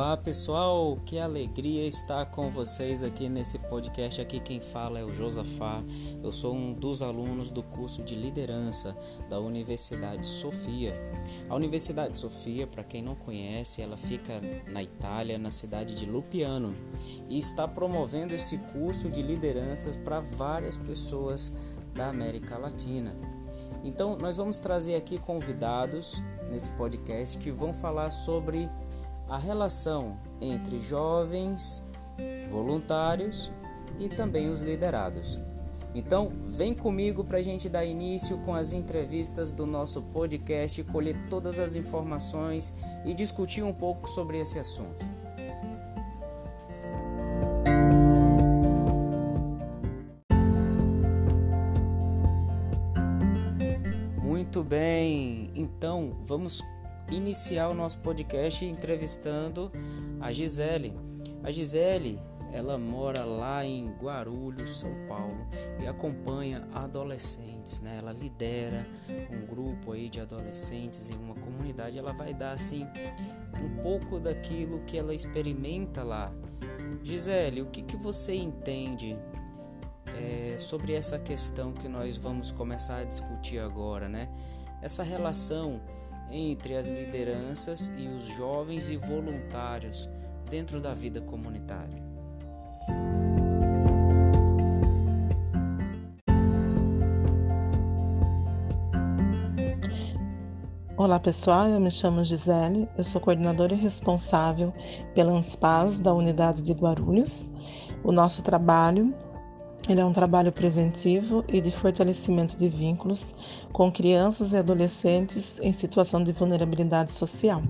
Olá pessoal, que alegria estar com vocês aqui nesse podcast. Aqui quem fala é o Josafá. Eu sou um dos alunos do curso de liderança da Universidade Sofia. A Universidade Sofia, para quem não conhece, ela fica na Itália, na cidade de Lupiano, e está promovendo esse curso de lideranças para várias pessoas da América Latina. Então, nós vamos trazer aqui convidados nesse podcast que vão falar sobre a relação entre jovens, voluntários e também os liderados. Então, vem comigo para a gente dar início com as entrevistas do nosso podcast, colher todas as informações e discutir um pouco sobre esse assunto. Muito bem, então vamos iniciar o nosso podcast entrevistando a Gisele. A Gisele, ela mora lá em Guarulhos, São Paulo, e acompanha adolescentes, né? Ela lidera um grupo aí de adolescentes em uma comunidade. Ela vai dar assim um pouco daquilo que ela experimenta lá. Gisele, o que, que você entende é, sobre essa questão que nós vamos começar a discutir agora, né? Essa relação entre as lideranças e os jovens e voluntários dentro da vida comunitária. Olá pessoal, eu me chamo Gisele, eu sou coordenadora e responsável pela ANSPAS da unidade de Guarulhos. O nosso trabalho ele é um trabalho preventivo e de fortalecimento de vínculos com crianças e adolescentes em situação de vulnerabilidade social.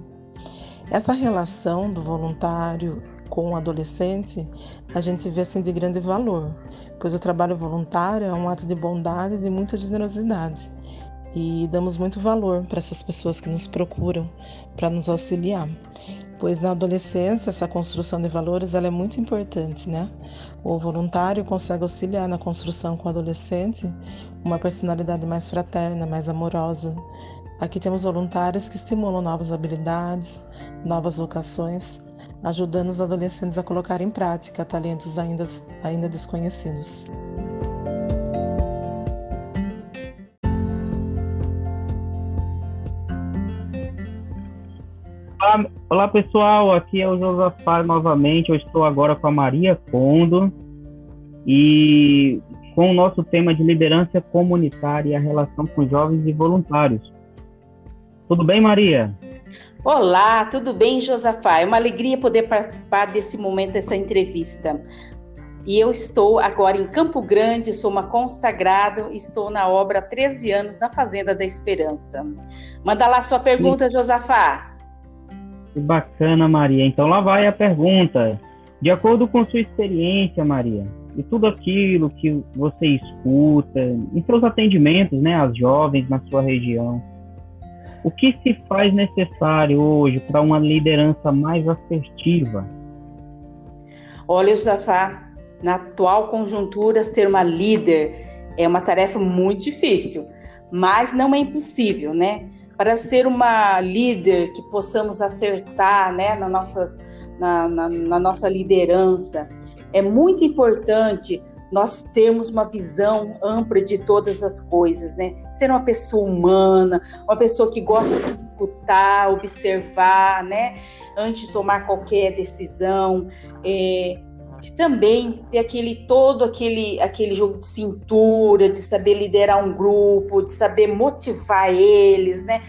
Essa relação do voluntário com o adolescente, a gente vê assim de grande valor, pois o trabalho voluntário é um ato de bondade e de muita generosidade. E damos muito valor para essas pessoas que nos procuram para nos auxiliar pois na adolescência essa construção de valores ela é muito importante, né? O voluntário consegue auxiliar na construção com o adolescente uma personalidade mais fraterna, mais amorosa. Aqui temos voluntários que estimulam novas habilidades, novas vocações, ajudando os adolescentes a colocar em prática talentos ainda, ainda desconhecidos. Olá, olá pessoal, aqui é o Josafá novamente. Eu estou agora com a Maria Condo e com o nosso tema de liderança comunitária e a relação com jovens e voluntários. Tudo bem, Maria? Olá, tudo bem, Josafá? É uma alegria poder participar desse momento, dessa entrevista. E eu estou agora em Campo Grande, sou uma consagrada, estou na obra há 13 anos na Fazenda da Esperança. Manda lá sua pergunta, Sim. Josafá. Que bacana, Maria. Então lá vai a pergunta. De acordo com sua experiência, Maria, e tudo aquilo que você escuta em seus atendimentos, né, às jovens na sua região, o que se faz necessário hoje para uma liderança mais assertiva? Olha, Zafá, na atual conjuntura, ser uma líder é uma tarefa muito difícil, mas não é impossível, né? Para ser uma líder que possamos acertar né, na, nossas, na, na, na nossa liderança. É muito importante nós termos uma visão ampla de todas as coisas, né? Ser uma pessoa humana, uma pessoa que gosta de escutar, observar, né? Antes de tomar qualquer decisão. É, de também ter aquele todo aquele aquele jogo de cintura, de saber liderar um grupo, de saber motivar eles, né?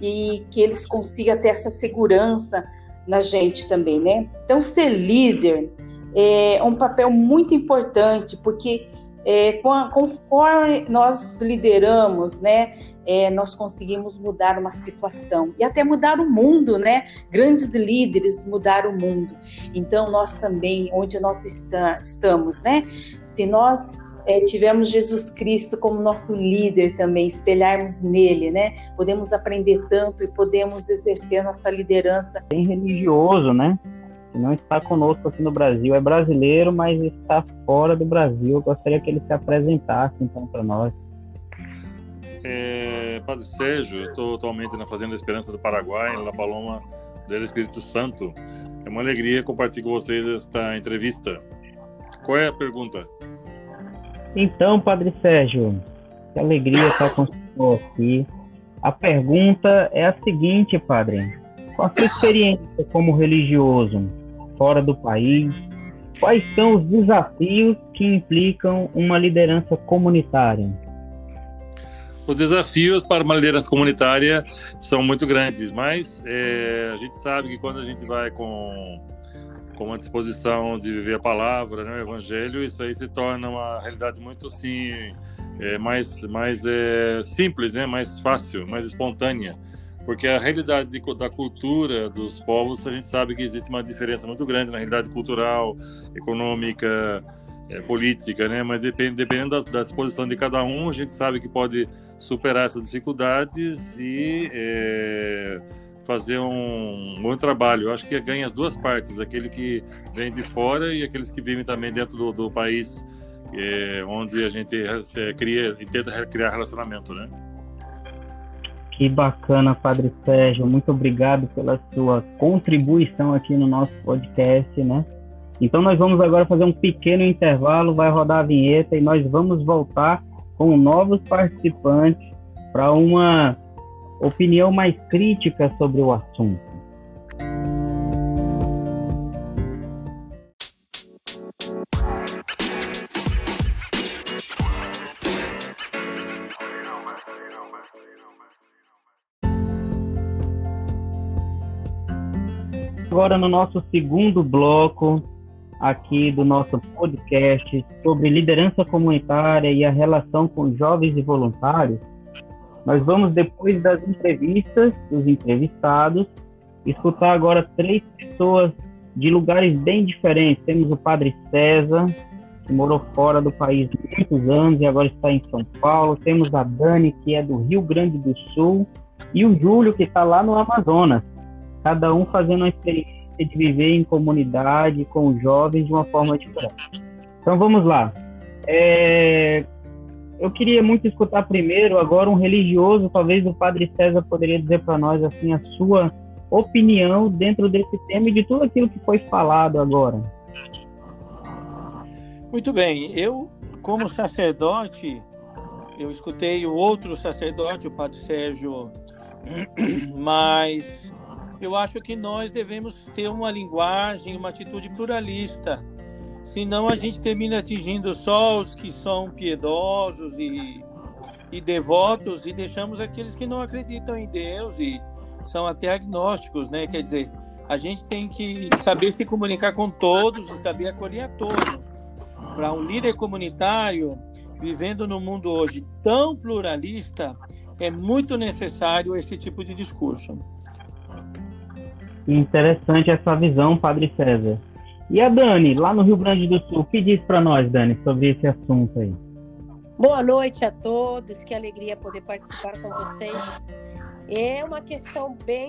E que eles consigam ter essa segurança na gente também, né? Então ser líder é um papel muito importante porque é, conforme nós lideramos, né, é, nós conseguimos mudar uma situação e até mudar o mundo, né? Grandes líderes mudaram o mundo. Então, nós também, onde nós está, estamos, né? Se nós é, tivermos Jesus Cristo como nosso líder também, espelharmos nele, né? Podemos aprender tanto e podemos exercer a nossa liderança. Bem religioso, né? Que não está conosco aqui no Brasil, é brasileiro, mas está fora do Brasil. Eu gostaria que ele se apresentasse então para nós. É, Padre Sérgio, estou atualmente na Fazenda Esperança do Paraguai, na Paloma do Espírito Santo. É uma alegria compartilhar com vocês esta entrevista. Qual é a pergunta? Então, Padre Sérgio, que alegria estar com você aqui. A pergunta é a seguinte, Padre. Qual a sua experiência como religioso fora do país? Quais são os desafios que implicam uma liderança comunitária? Os desafios para uma liderança comunitária são muito grandes, mas é, a gente sabe que quando a gente vai com, com uma disposição de viver a palavra, né, o evangelho, isso aí se torna uma realidade muito assim, é, mais, mais é, simples, né, mais fácil, mais espontânea. Porque a realidade de, da cultura dos povos, a gente sabe que existe uma diferença muito grande na realidade cultural, econômica, é, política, né? Mas depend, dependendo da, da, disposição de cada um, a gente sabe que pode superar essas dificuldades e é, fazer um, bom trabalho. Eu acho que ganha as duas partes, aquele que vem de fora e aqueles que vivem também dentro do, do país é, onde a gente é, cria e tenta criar relacionamento, né? Que bacana, Padre Sérgio. Muito obrigado pela sua contribuição aqui no nosso podcast, né? Então nós vamos agora fazer um pequeno intervalo, vai rodar a vinheta e nós vamos voltar com novos participantes para uma opinião mais crítica sobre o assunto. Agora no nosso segundo bloco, aqui do nosso podcast sobre liderança comunitária e a relação com jovens e voluntários, nós vamos, depois das entrevistas dos entrevistados, escutar agora três pessoas de lugares bem diferentes. Temos o Padre César, que morou fora do país muitos anos e agora está em São Paulo. Temos a Dani, que é do Rio Grande do Sul, e o Júlio, que está lá no Amazonas. Cada um fazendo uma experiência de viver em comunidade com jovens de uma forma diferente. Então vamos lá. É... Eu queria muito escutar primeiro agora um religioso, talvez o Padre César poderia dizer para nós assim a sua opinião dentro desse tema e de tudo aquilo que foi falado agora. Muito bem, eu como sacerdote, eu escutei o outro sacerdote, o Padre Sérgio, mas eu acho que nós devemos ter uma linguagem, uma atitude pluralista. Senão a gente termina atingindo só os que são piedosos e, e devotos e deixamos aqueles que não acreditam em Deus e são até agnósticos, né? Quer dizer, a gente tem que saber se comunicar com todos e saber acolher a todos. Para um líder comunitário, vivendo no mundo hoje tão pluralista, é muito necessário esse tipo de discurso. Interessante essa visão, Padre César. E a Dani, lá no Rio Grande do Sul, o que diz para nós, Dani, sobre esse assunto aí? Boa noite a todos, que alegria poder participar com vocês. É uma questão bem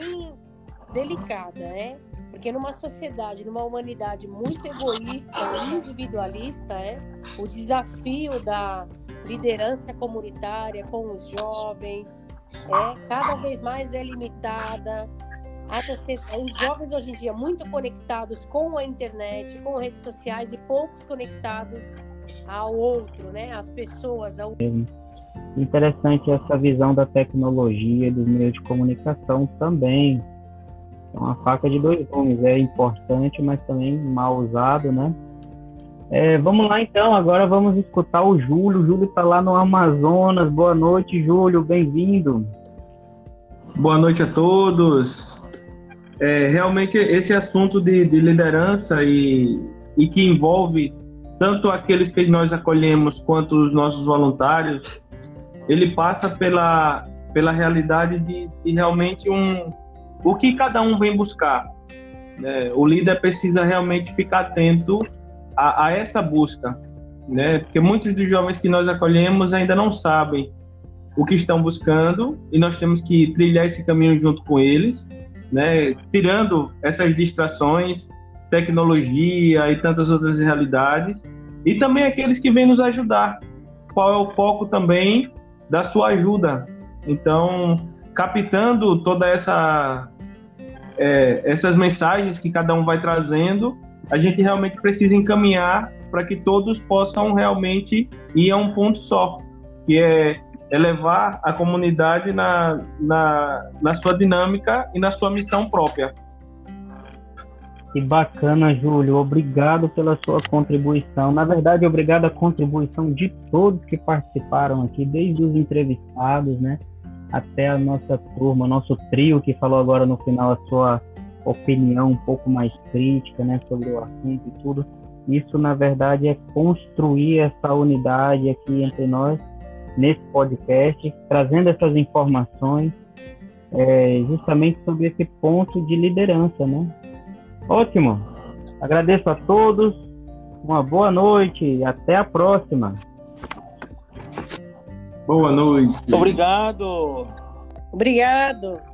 delicada, né? Porque numa sociedade, numa humanidade muito egoísta, individualista, é, o desafio da liderança comunitária com os jovens é cada vez mais é limitada, os jovens hoje em dia muito conectados com a internet, com redes sociais e poucos conectados ao outro, né? As pessoas, ao Interessante essa visão da tecnologia dos meios de comunicação também. É uma faca de dois gumes, é importante, mas também mal usado, né? É, vamos lá então, agora vamos escutar o Júlio. O Júlio está lá no Amazonas. Boa noite, Júlio, bem-vindo. Boa noite a todos é, realmente esse assunto de, de liderança e, e que envolve tanto aqueles que nós acolhemos quanto os nossos voluntários, ele passa pela, pela realidade de, de realmente um o que cada um vem buscar. Né? O líder precisa realmente ficar atento a, a, essa busca, né? Porque muitos dos jovens que nós acolhemos ainda não sabem o que estão buscando e nós temos que trilhar esse caminho junto com eles né? Tirando essas distrações, tecnologia e tantas outras realidades, e também aqueles que vêm nos ajudar. Qual é o foco também da sua ajuda? Então, captando toda essa é, essas mensagens que cada um vai trazendo, a gente realmente precisa encaminhar para que todos possam realmente ir a um ponto só, que é elevar a comunidade na, na, na sua dinâmica e na sua missão própria. Que bacana, Júlio. Obrigado pela sua contribuição. Na verdade, obrigado à contribuição de todos que participaram aqui, desde os entrevistados, né, até a nossa turma, nosso trio que falou agora no final a sua opinião um pouco mais crítica, né, sobre o assunto e tudo. Isso, na verdade, é construir essa unidade aqui entre nós nesse podcast, trazendo essas informações é, justamente sobre esse ponto de liderança, né? Ótimo. Agradeço a todos. Uma boa noite e até a próxima. Boa noite. Obrigado. Obrigado.